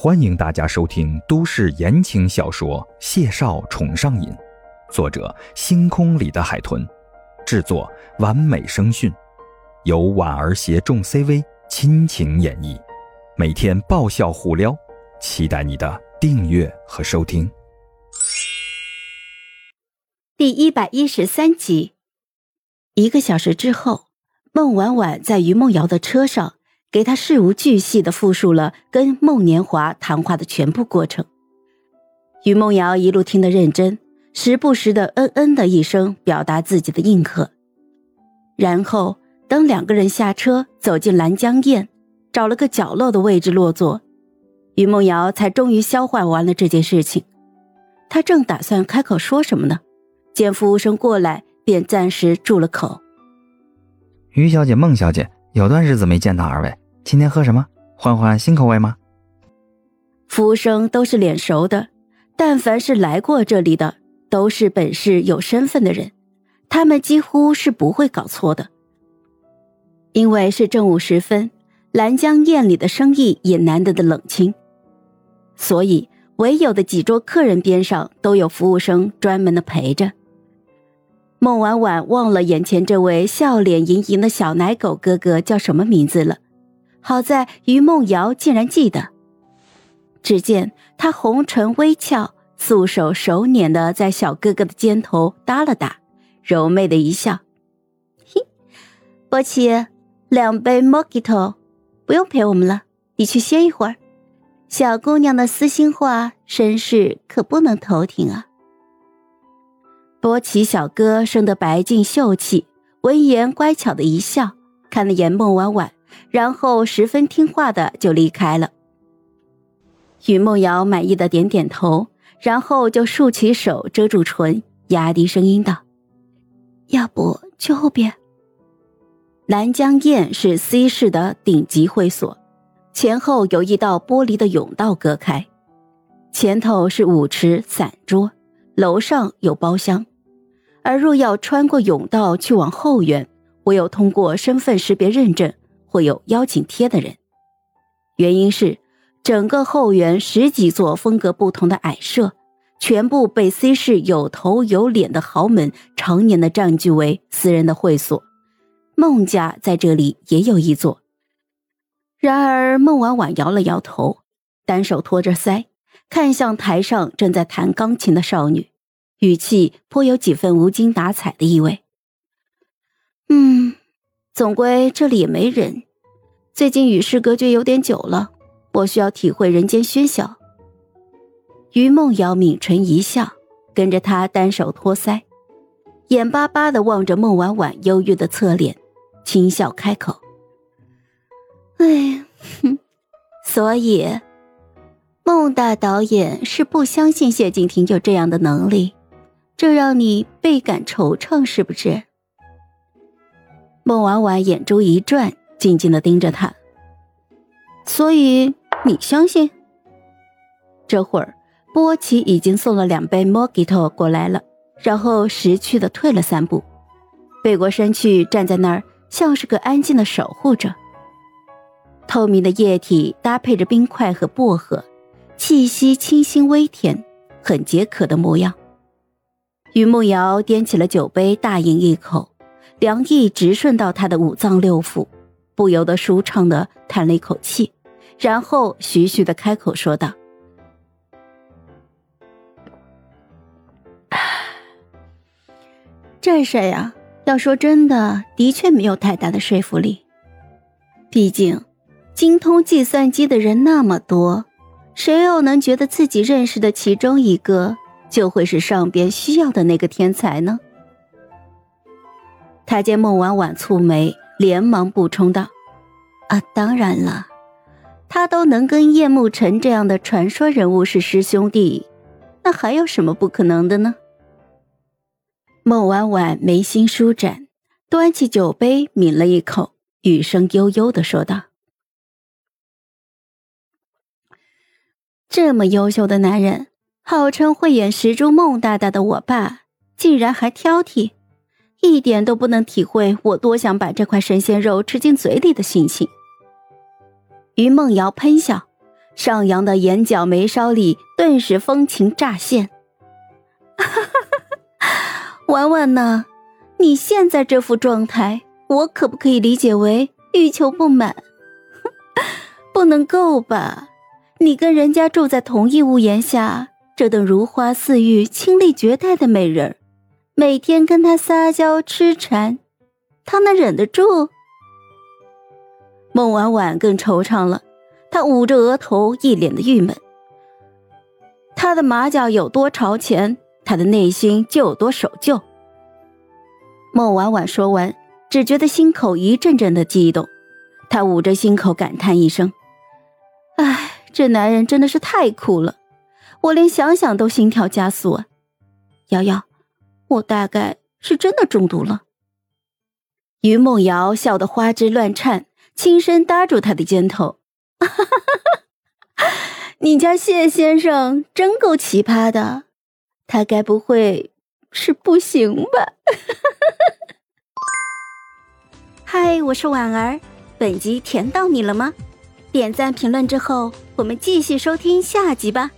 欢迎大家收听都市言情小说《谢少宠上瘾》，作者：星空里的海豚，制作：完美声讯，由婉儿携众 CV 亲情演绎，每天爆笑互撩，期待你的订阅和收听。第一百一十三集，一个小时之后，孟婉婉在于梦瑶的车上。给他事无巨细的复述了跟孟年华谈话的全部过程。于梦瑶一路听得认真，时不时的嗯嗯的一声表达自己的应和。然后等两个人下车走进兰江宴，找了个角落的位置落座，于梦瑶才终于消化完了这件事情。他正打算开口说什么呢，见服务生过来，便暂时住了口。于小姐、孟小姐。有段日子没见到二位，今天喝什么？换换新口味吗？服务生都是脸熟的，但凡是来过这里的，都是本市有身份的人，他们几乎是不会搞错的。因为是正午时分，兰江宴里的生意也难得的冷清，所以唯有的几桌客人边上都有服务生专门的陪着。孟婉婉忘了眼前这位笑脸盈盈的小奶狗哥哥叫什么名字了，好在于梦瑶竟然记得。只见他红唇微翘，素手手捻的在小哥哥的肩头搭了搭，柔媚的一笑：“嘿，波奇，两杯 Mojito，不用陪我们了，你去歇一会儿。小姑娘的私心话、绅士可不能偷听啊。”波奇小哥生得白净秀气，闻言乖巧的一笑，看了眼孟婉婉，然后十分听话的就离开了。于梦瑶满意的点点头，然后就竖起手遮住唇，压低声音道：“要不去后边。”南江宴是 C 市的顶级会所，前后有一道玻璃的甬道隔开，前头是舞池散桌。楼上有包厢，而若要穿过甬道去往后院，唯有通过身份识别认证，会有邀请贴的人。原因是整个后园十几座风格不同的矮舍，全部被 C 市有头有脸的豪门常年的占据为私人的会所。孟家在这里也有一座。然而孟婉婉摇了摇头，单手托着腮。看向台上正在弹钢琴的少女，语气颇有几分无精打采的意味。嗯，总归这里也没人。最近与世隔绝有点久了，我需要体会人间喧嚣。于梦瑶抿唇一笑，跟着他单手托腮，眼巴巴的望着孟婉婉忧郁的侧脸，轻笑开口：“ 哎，哼，所以。”孟大导演是不相信谢敬亭有这样的能力，这让你倍感惆怅，是不是？孟婉婉眼珠一转，静静的盯着他。所以你相信？这会儿，波奇已经送了两杯 Mojito 过来了，然后识趣的退了三步，背过身去站在那儿，像是个安静的守护者。透明的液体搭配着冰块和薄荷。气息清新微甜，很解渴的模样。于梦瑶掂起了酒杯，大饮一口，凉意直顺到他的五脏六腑，不由得舒畅的叹了一口气，然后徐徐的开口说道：“这事呀，要说真的，的确没有太大的说服力。毕竟，精通计算机的人那么多。”谁又能觉得自己认识的其中一个就会是上边需要的那个天才呢？他见孟婉婉蹙眉，连忙补充道：“啊，当然了，他都能跟叶慕辰这样的传说人物是师兄弟，那还有什么不可能的呢？”孟婉婉眉心舒展，端起酒杯抿了一口，语声悠悠的说道。这么优秀的男人，号称慧眼识珠孟大大的我爸，竟然还挑剔，一点都不能体会我多想把这块神仙肉吃进嘴里的心情。于梦瑶喷笑，上扬的眼角眉梢里顿时风情乍现。婉婉呢？你现在这副状态，我可不可以理解为欲求不满？不能够吧？你跟人家住在同一屋檐下，这等如花似玉、清丽绝代的美人每天跟他撒娇痴缠，他能忍得住？孟婉婉更惆怅了，她捂着额头，一脸的郁闷。他的马脚有多朝前，他的内心就有多守旧。孟婉婉说完，只觉得心口一阵阵的悸动，她捂着心口感叹一声：“，这男人真的是太酷了，我连想想都心跳加速啊！”瑶瑶，我大概是真的中毒了。于梦瑶笑得花枝乱颤，轻声搭住他的肩头：“ 你家谢先生真够奇葩的，他该不会是不行吧？” 嗨，我是婉儿，本集甜到你了吗？点赞评论之后，我们继续收听下集吧。